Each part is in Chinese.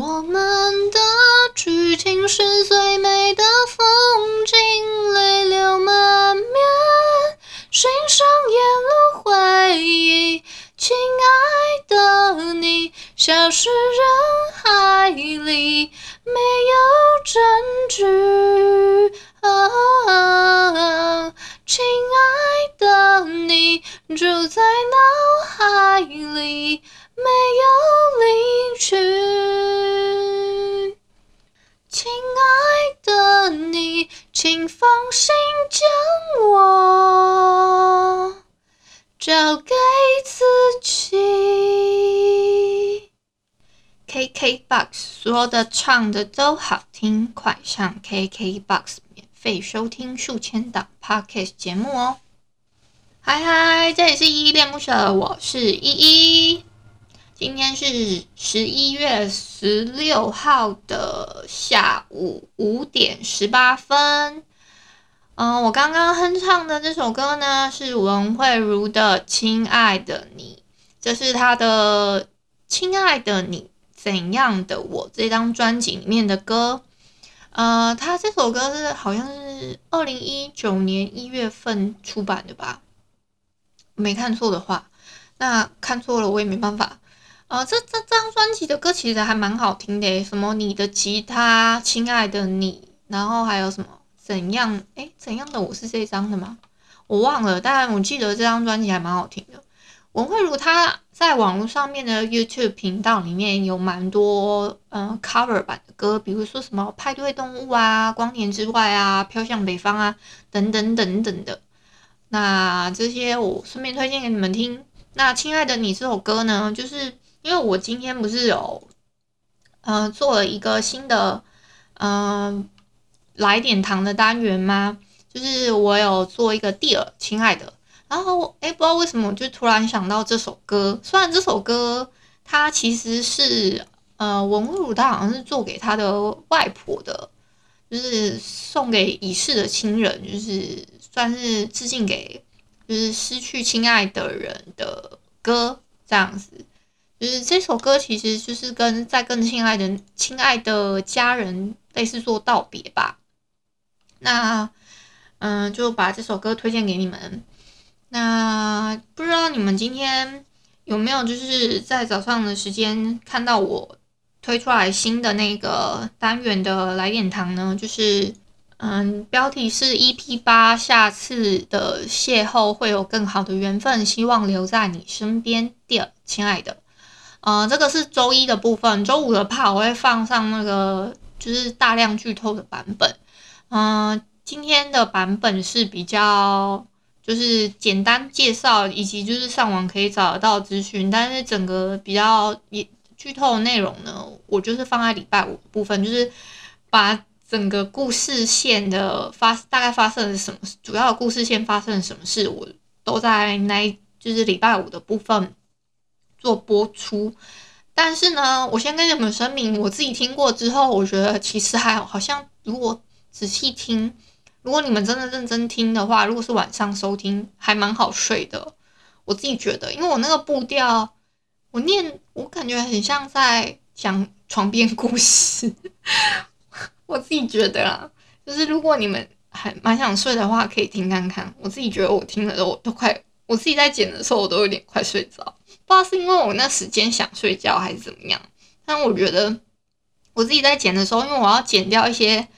我们的剧情是最美的风景，里 KBox 说的唱的都好听，快上 KKBOX 免费收听数千档 Podcast 节目哦！嗨嗨，这里是依依恋不舍，我是依依。今天是十一月十六号的下午五点十八分。嗯，我刚刚哼唱的这首歌呢，是文慧如的《亲爱的你》，这是她的《亲爱的你怎样的我》这张专辑里面的歌。呃，他这首歌是好像是二零一九年一月份出版的吧？没看错的话，那看错了我也没办法。呃，这这张专辑的歌其实还蛮好听的，什么你的吉他，亲爱的你，然后还有什么怎样？诶，怎样的我是这张的吗？我忘了，但我记得这张专辑还蛮好听的。文慧如她在网络上面的 YouTube 频道里面有蛮多嗯 cover 版的歌，比如说什么派对动物啊、光年之外啊、飘向北方啊等等等等的。那这些我顺便推荐给你们听。那亲爱的你这首歌呢，就是。因为我今天不是有，呃，做了一个新的，嗯、来点糖的单元吗？就是我有做一个 Dear 亲爱的，然后诶，不知道为什么我就突然想到这首歌。虽然这首歌它其实是，呃，文武他好像是做给他的外婆的，就是送给已逝的亲人，就是算是致敬给就是失去亲爱的人的歌这样子。就是这首歌，其实就是跟在跟亲爱的亲爱的家人类似做道别吧。那嗯，就把这首歌推荐给你们。那不知道你们今天有没有就是在早上的时间看到我推出来新的那个单元的来点糖呢？就是嗯，标题是 EP 八，下次的邂逅会有更好的缘分，希望留在你身边。第二，亲爱的。呃，这个是周一的部分，周五的怕我会放上那个就是大量剧透的版本。嗯、呃，今天的版本是比较就是简单介绍，以及就是上网可以找得到资讯，但是整个比较也剧透的内容呢，我就是放在礼拜五部分，就是把整个故事线的发大概发生了什么，主要故事线发生了什么事，我都在那就是礼拜五的部分。做播出，但是呢，我先跟你们声明，我自己听过之后，我觉得其实还好，好像如果仔细听，如果你们真的认真听的话，如果是晚上收听，还蛮好睡的。我自己觉得，因为我那个步调，我念，我感觉很像在讲床边故事。我自己觉得啦，就是如果你们还蛮想睡的话，可以听看看。我自己觉得我听了都都快，我自己在剪的时候，我都有点快睡着。不知道是因为我那时间想睡觉还是怎么样，但我觉得我自己在剪的时候，因为我要剪掉一些，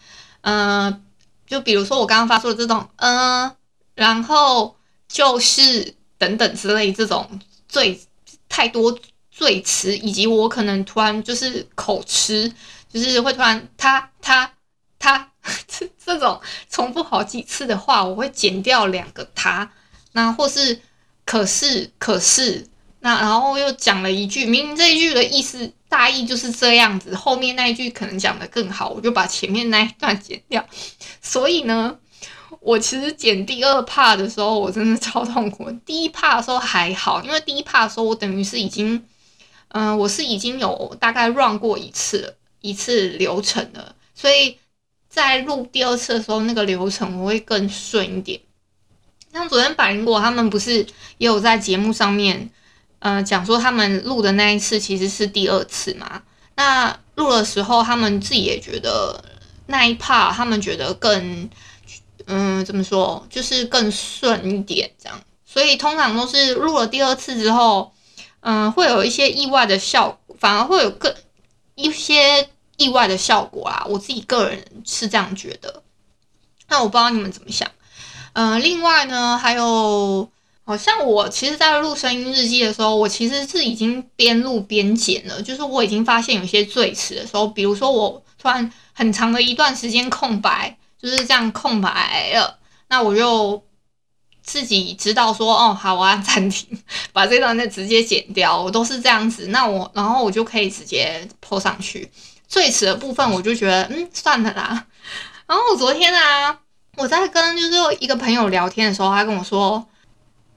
嗯、就比如说我刚刚发出的这种，嗯、然后就是等等之类这种最太多赘词，以及我可能突然就是口吃，就是会突然他他他这 这种重复好几次的话，我会剪掉两个他，那或是可是可是。那然后又讲了一句，明明这一句的意思大意就是这样子，后面那一句可能讲的更好，我就把前面那一段剪掉。所以呢，我其实剪第二 part 的时候，我真的超痛苦。第一 part 的时候还好，因为第一 part 的时候我等于是已经，嗯、我是已经有大概 run 过一次一次流程了，所以在录第二次的时候，那个流程我会更顺一点。像昨天百灵果他们不是也有在节目上面。呃，讲说他们录的那一次其实是第二次嘛。那录的时候，他们自己也觉得那一 part 他们觉得更，嗯、怎么说，就是更顺一点这样。所以通常都是录了第二次之后，嗯、呃，会有一些意外的效果，反而会有更一些意外的效果啊。我自己个人是这样觉得。那我不知道你们怎么想。嗯、另外呢，还有。好像我其实，在录声音日记的时候，我其实是已经边录边剪了。就是我已经发现有些最迟的时候，比如说我突然很长的一段时间空白，就是这样空白了，那我就自己知道说，哦，好，我要暂停，把这段就直接剪掉。我都是这样子，那我然后我就可以直接 po 上去。最迟的部分，我就觉得，嗯，算了啦。然后我昨天啊，我在跟就是一个朋友聊天的时候，他跟我说。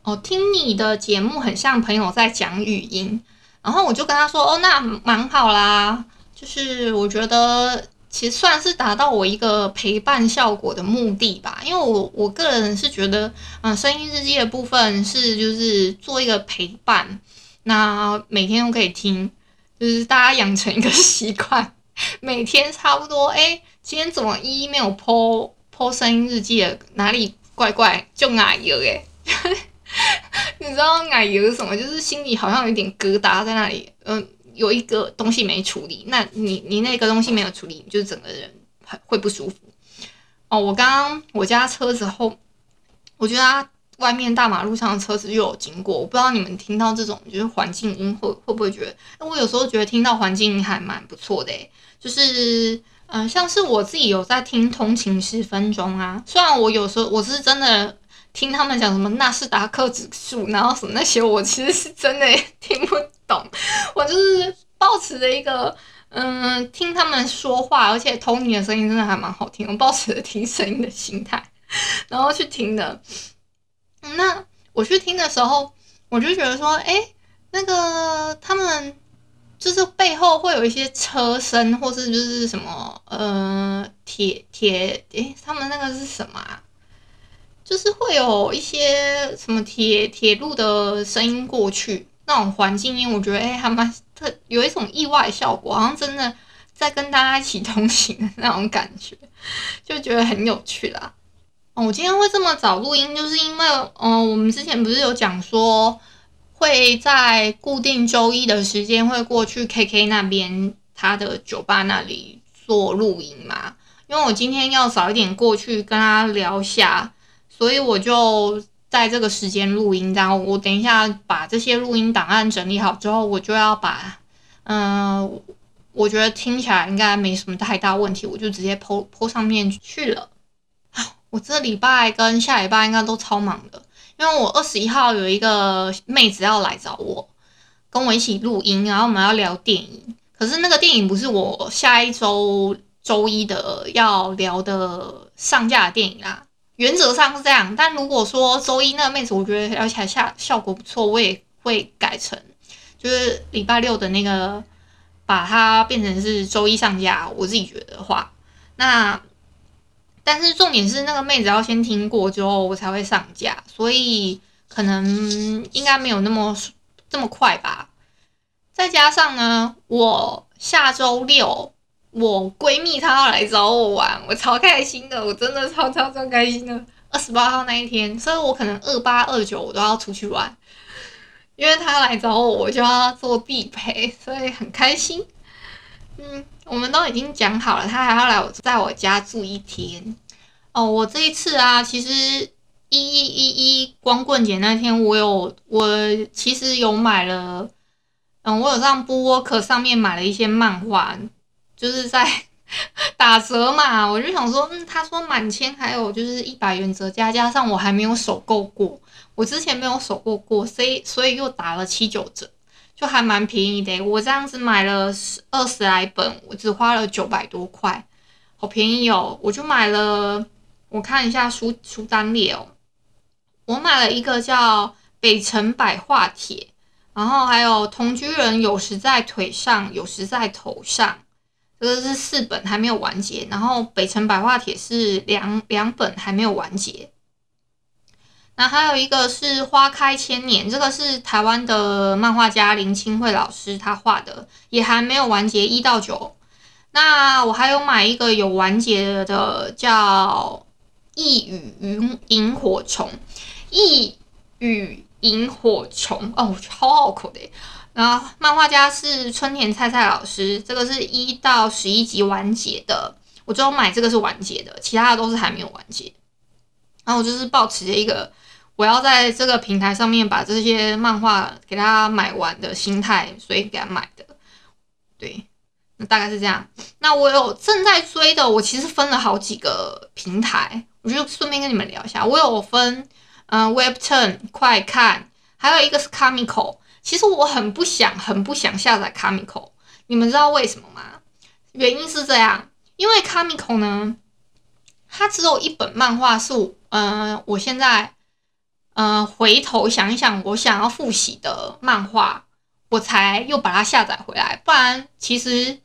哦，听你的节目很像朋友在讲语音，然后我就跟他说：“哦，那蛮好啦，就是我觉得其实算是达到我一个陪伴效果的目的吧。因为我我个人是觉得，嗯，声音日记的部分是就是做一个陪伴，那每天都可以听，就是大家养成一个习惯，每天差不多，哎，今天怎么一没有 po po 声音日记了？哪里怪怪？就哪一个哎。” 你知道奶油是什么？就是心里好像有点疙瘩在那里，嗯、有一个东西没处理。那你你那个东西没有处理，你就整个人会不舒服。哦，我刚刚我家车子后，我觉得它外面大马路上的车子又有经过，我不知道你们听到这种就是环境音会会不会觉得？我有时候觉得听到环境音还蛮不错的，就是嗯、像是我自己有在听通勤十分钟啊，虽然我有时候我是真的。听他们讲什么纳斯达克指数，然后什么那些，我其实是真的听不懂。我就是抱持着一个，嗯，听他们说话，而且 Tony 的声音真的还蛮好听，我抱持着听声音的心态，然后去听的。那我去听的时候，我就觉得说，哎，那个他们就是背后会有一些车声，或是就是什么，呃，铁铁，哎，他们那个是什么啊？就是会有一些什么铁铁路的声音过去，那种环境音，我觉得哎，还蛮特，有一种意外效果，好像真的在跟大家一起同行的那种感觉，就觉得很有趣啦。哦，我今天会这么早录音，就是因为，嗯、我们之前不是有讲说会在固定周一的时间会过去 KK 那边他的酒吧那里做录音嘛？因为我今天要早一点过去跟他聊下。所以我就在这个时间录音，然后我等一下把这些录音档案整理好之后，我就要把，嗯、我觉得听起来应该没什么太大问题，我就直接 po po 上面去了。啊，我这礼拜跟下礼拜应该都超忙的，因为我二十一号有一个妹子要来找我，跟我一起录音，然后我们要聊电影。可是那个电影不是我下一周周一的要聊的上架的电影啦。原则上是这样，但如果说周一那个妹子，我觉得聊起来效效果不错，我也会改成就是礼拜六的那个，把它变成是周一上架。我自己觉得的话，那但是重点是那个妹子要先听过之后，我才会上架，所以可能应该没有那么这么快吧。再加上呢，我下周六。我闺蜜她要来找我玩，我超开心的，我真的超超超开心的。二十八号那一天，所以我可能二八二九我都要出去玩，因为她来找我，我就要做地陪，所以很开心。嗯，我们都已经讲好了，她还要来我在我家住一天。哦，我这一次啊，其实一一一一光棍节那天，我有我其实有买了，嗯，我有上 BookWalker 上面买了一些漫画。就是在 打折嘛，我就想说，嗯，他说满千还有就是一百元折价，加上我还没有首购过，我之前没有手过过，所以所以又打了七九折，就还蛮便宜的。我这样子买了二十来本，我只花了九百多块，好便宜哦！我就买了，我看一下书书单列哦，我买了一个叫《北城百话帖》，然后还有《同居人有时在腿上，有时在头上》，这个是四本还没有完结，然后《北辰白话帖》是两两本还没有完结。那还有一个是《花开千年》，这个是台湾的漫画家林清慧老师他画的，也还没有完结一到九。那我还有买一个有完结的，叫《一语萤萤火虫》，一语萤火虫哦，超好口的。然后漫画家是春田菜菜老师，这个是一到十一集完结的，我最后买这个是完结的，其他的都是还没有完结。然后我就是抱持着一个。我要在这个平台上面把这些漫画给大家买完的心态，所以给他买的。对，那大概是这样。那我有正在追的，我其实分了好几个平台，我就顺便跟你们聊一下。我有分，嗯、，Webtoon 快看，还有一个是 Comico。其实我很不想，很不想下载 Comico。你们知道为什么吗？原因是这样，因为 Comico 呢，它只有一本漫画是，嗯、我现在。呃，回头想一想，我想要复习的漫画，我才又把它下载回来。不然，其实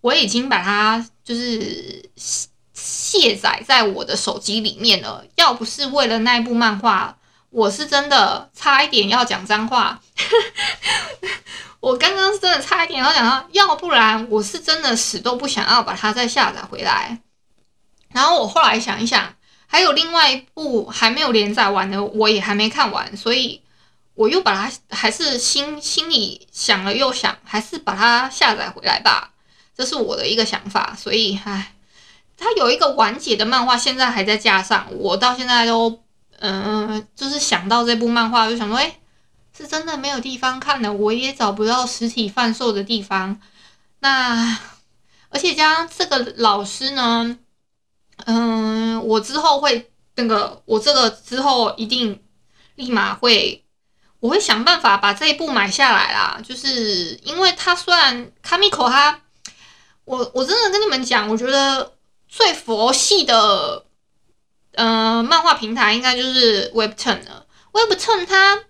我已经把它就是卸载在我的手机里面了。要不是为了那部漫画，我是真的差一点要讲脏话。我刚刚是真的差一点要讲到，要不然我是真的死都不想要把它再下载回来。然后我后来想一想。还有另外一部还没有连载完的，我也还没看完，所以我又把它还是心心里想了又想，还是把它下载回来吧，这是我的一个想法。所以，唉，它有一个完结的漫画，现在还在架上，我到现在都嗯、就是想到这部漫画，就想说，哎，是真的没有地方看的，我也找不到实体贩售的地方。那而且加上这个老师呢。嗯，我之后会那个，我这个之后一定立马会，我会想办法把这一部买下来啦。就是因为它虽然 Comico 它，我我真的跟你们讲，我觉得最佛系的，呃，漫画平台应该就是 Webtoon 了。Webtoon 它，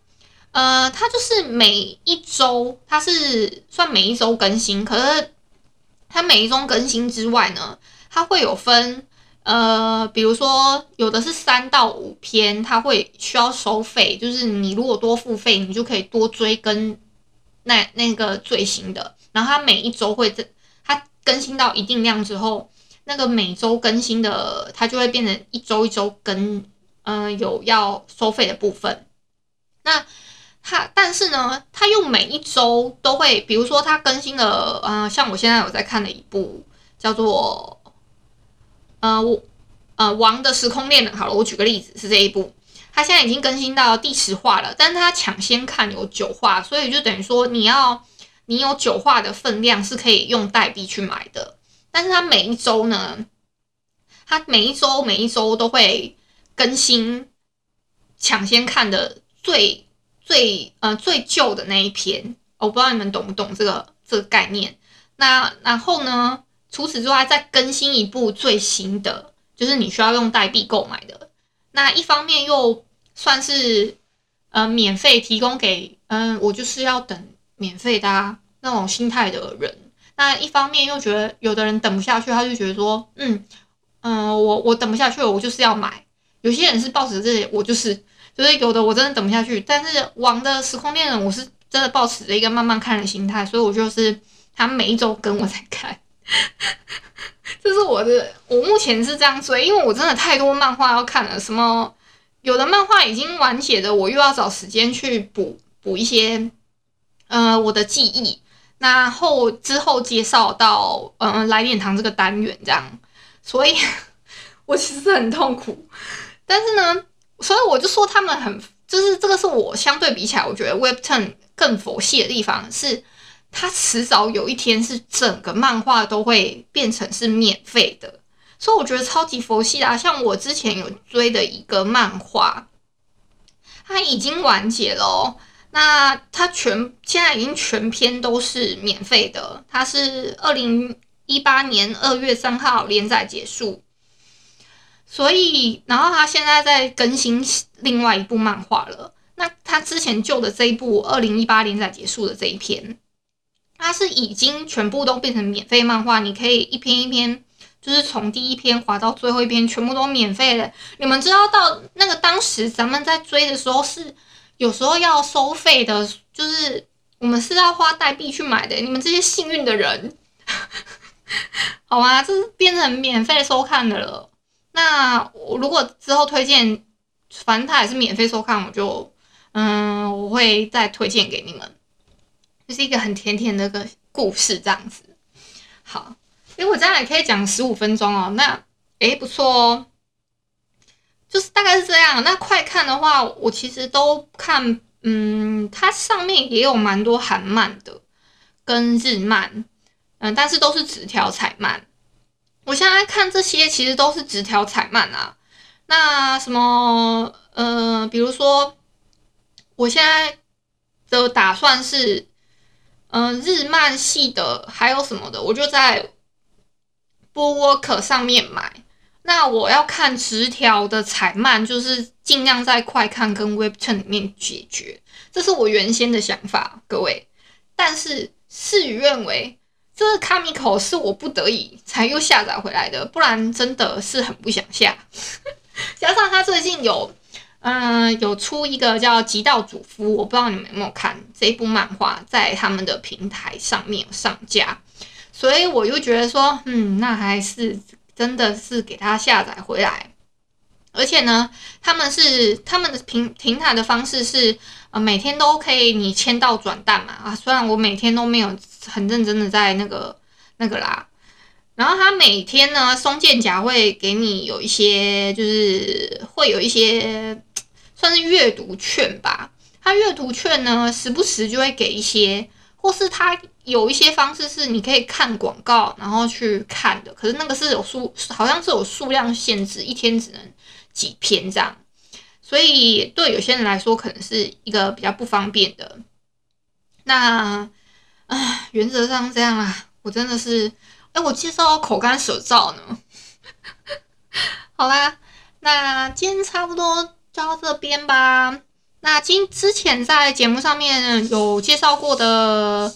呃，它就是每一周，它是算每一周更新，可是它每一周更新之外呢，它会有分。呃，比如说有的是三到五篇，它会需要收费，就是你如果多付费，你就可以多追更那那个最新的。然后它每一周会这，它更新到一定量之后，那个每周更新的它就会变成一周一周更，嗯、呃，有要收费的部分。那它但是呢，它又每一周都会，比如说它更新了，嗯、呃，像我现在有在看的一部叫做。呃，我呃，王的时空恋人好了，我举个例子是这一部，它现在已经更新到第十话了，但是它抢先看有九话，所以就等于说你要你有九话的分量是可以用代币去买的，但是它每一周呢，它每一周每一周都会更新抢先看的最最呃最旧的那一篇，我不知道你们懂不懂这个这个概念，那然后呢？除此之外，再更新一部最新的，就是你需要用代币购买的。那一方面又算是呃免费提供给嗯，我就是要等免费的啊，那种心态的人。那一方面又觉得有的人等不下去，他就觉得说，嗯嗯，我我等不下去了，我就是要买。有些人是抱持这，我就是就是有的我真的等不下去。但是王的时空恋人，我是真的抱持着一个慢慢看的心态，所以我就是他每一周跟我在看。这是我的，我目前是这样追，因为我真的太多漫画要看了。什么有的漫画已经完结的，我又要找时间去补补一些，呃，我的记忆。那后之后介绍到，嗯、来点糖这个单元这样，所以 我其实很痛苦。但是呢，所以我就说他们很，就是这个是我相对比起来，我觉得 Webtoon 更佛系的地方是。它迟早有一天是整个漫画都会变成是免费的，所以我觉得超级佛系啊！像我之前有追的一个漫画，它已经完结了。那它全现在已经全篇都是免费的，它是二零一八年二月三号连载结束，所以然后它现在在更新另外一部漫画了。那它之前旧的这一部二零一八连载结束的这一篇，它是已经全部都变成免费漫画，你可以一篇一篇，就是从第一篇滑到最后一篇，全部都免费的。你们知道到那个当时咱们在追的时候是。有时候要收费的，就是我们是要花代币去买的。你们这些幸运的人，好吗？这是变成免费收看的了。那我如果之后推荐，反正它也是免费收看，我就嗯，我会再推荐给你们。这是一个很甜甜的个故事，这样子。好，因为我这样也可以讲十五分钟哦。那诶，不错哦。就是大概是这样。那快看的话，我其实都看，嗯，它上面也有蛮多韩漫的，跟日漫，嗯，但是都是纸条彩漫。我现在看这些其实都是纸条彩漫啊。那什么，呃，比如说，我现在的打算是，嗯、日漫系的还有什么的，我就在 b o o k 上面买。那我要看十条的彩漫，就是尽量在快看跟 Webtoon 里面解决，这是我原先的想法，各位。但是事与愿违，这个 Comico 是我不得已才又下载回来的，不然真的是很不想下。加上他最近有，嗯、有出一个叫《极道主夫》，我不知道你们有没有看这一部漫画，在他们的平台上面有上架，所以我就觉得说，嗯，那还是。真的是给他下载回来，而且呢，他们是他们的平平台的方式是呃每天都可以你签到转蛋嘛。啊，虽然我每天都没有很认真的在那个那个啦，然后他每天呢松贱甲会给你有一些就是会有一些算是阅读券吧，他阅读券呢时不时就会给一些，或是它。有一些方式是你可以看广告，然后去看的，可是那个是有数，好像是有数量限制，一天只能几篇这样，所以对有些人来说可能是一个比较不方便的。那，唉，原则上这样啊，我真的是，哎，我介绍口干舌燥呢。好啦，那今天差不多就到这边吧。那今之前在节目上面有介绍过的。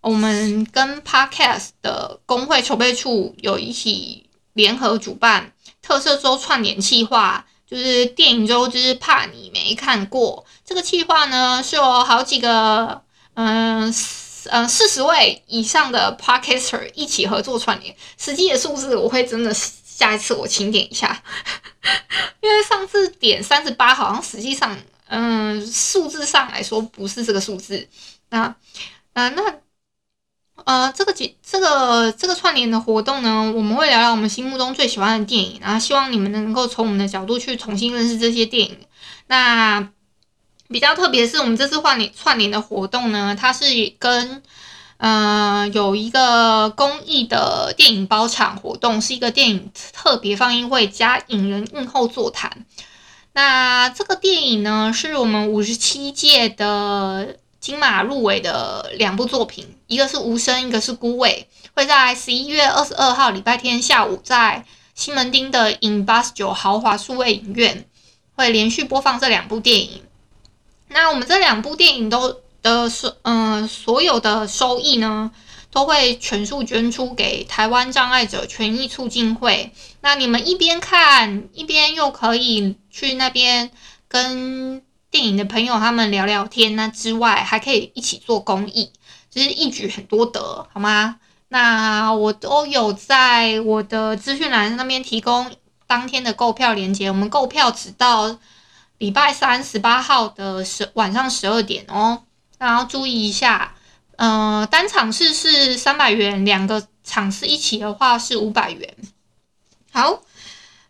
我们跟 Podcast 的工会筹备处有一起联合主办特色周串联计划，就是电影周之怕你没看过这个计划呢，是有好几个嗯嗯四十位以上的 Podcaster 一起合作串联，实际的数字我会真的下一次我清点一下，因为上次点三十八好像实际上嗯数字上来说不是这个数字，那啊那。呃，这个节这个这个串联的活动呢，我们会聊聊我们心目中最喜欢的电影，然后希望你们能够从我们的角度去重新认识这些电影。那比较特别是我们这次换联串联的活动呢，它是跟呃有一个公益的电影包场活动，是一个电影特别放映会加影人映后座谈。那这个电影呢，是我们五十七届的。金马入围的两部作品，一个是《无声》，一个是《孤味》，会在十一月二十二号礼拜天下午在西门町的 in 八十九豪华数位影院会连续播放这两部电影。那我们这两部电影都的收，嗯、所有的收益呢，都会全数捐出给台湾障碍者权益促进会。那你们一边看，一边又可以去那边跟。电影的朋友，他们聊聊天，那之外还可以一起做公益，就是一举很多得，好吗？那我都有在我的资讯栏那边提供当天的购票链接，我们购票只到礼拜三十八号的十晚上十二点哦，然后注意一下，呃，单场次是三百元，两个场次一起的话是五百元，好。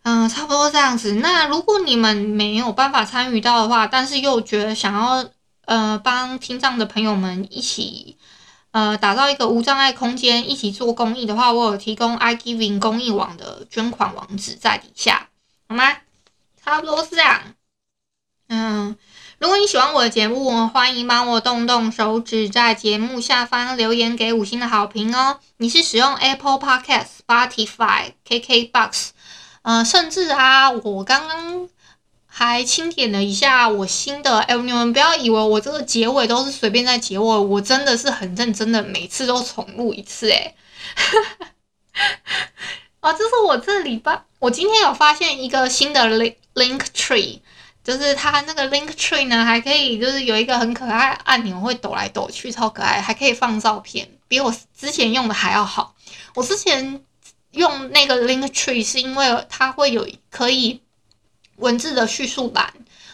嗯，差不多这样子。那如果你们没有办法参与到的话，但是又觉得想要呃帮听障的朋友们一起呃打造一个无障碍空间，一起做公益的话，我有提供 iGiving 公益网的捐款网址在底下，好吗？差不多是这样。嗯，如果你喜欢我的节目，欢迎帮我动动手指，在节目下方留言给五星的好评哦。你是使用 Apple Podcast、Spotify、KKBox，呃，甚至啊，我刚刚还清点了一下我新的，哎，你们不要以为我这个结尾都是随便在结尾，我真的是很认真的，每次都重录一次，哎。啊，这是我这礼拜，我今天有发现一个新的 link link tree，就是它那个 link tree 呢，还可以就是有一个很可爱按钮，会抖来抖去，超可爱，还可以放照片，比我之前用的还要好。我之前用那个 link tree 是因为它会有可以文字的叙述栏，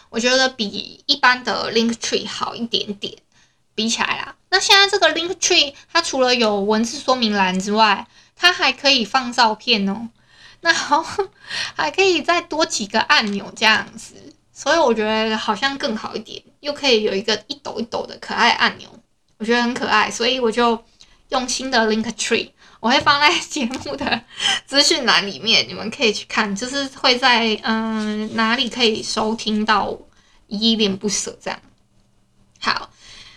我觉得比一般的 link tree 好一点点，比起来啦。那现在这个 link tree 它除了有文字说明栏之外，它还可以放照片哦，那好，还可以再多几个按钮这样子，所以我觉得好像更好一点，又可以有一个一抖一抖的可爱按钮，我觉得很可爱，所以我就用新的 Link Tree，我会放在节目的资讯栏里面，你们可以去看，就是会在嗯、哪里可以收听到依恋不舍这样。好，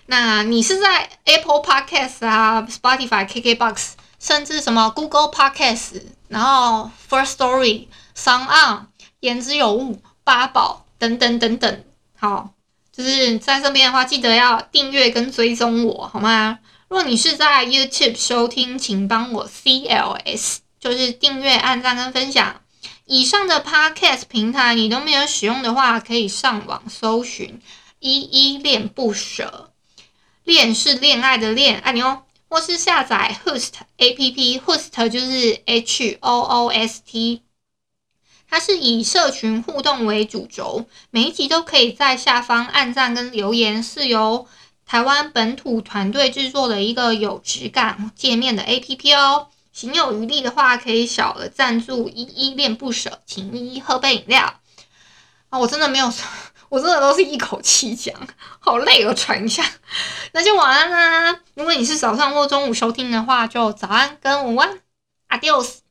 那你是在 Apple Podcast 啊、Spotify、KKBox。甚至什么 Google Podcast，然后 First Story、SoundOn、言之有物、八宝等等等等，好，就是在这边的话，记得要订阅跟追踪我，好吗？如果你是在 YouTube 收听，请帮我 CLS，就是订阅、按赞跟分享。以上的 Podcast 平台你都没有使用的话，可以上网搜寻“依依恋不舍”，恋是恋爱的恋，爱你哦。或是下载 Host APP，Host 就是 H O O S T，它是以社群互动为主轴，每一集都可以在下方按赞跟留言，是由台湾本土团队制作的一个有质感界面的 APP 哦。行有余力的话，可以小额赞助，依依恋不舍，请依依喝杯饮料。啊，我真的没有。我真的都是一口气讲，好累哦，喘一下。那就晚安啦。如果你是早上或中午收听的话，就早安跟午安，Adios。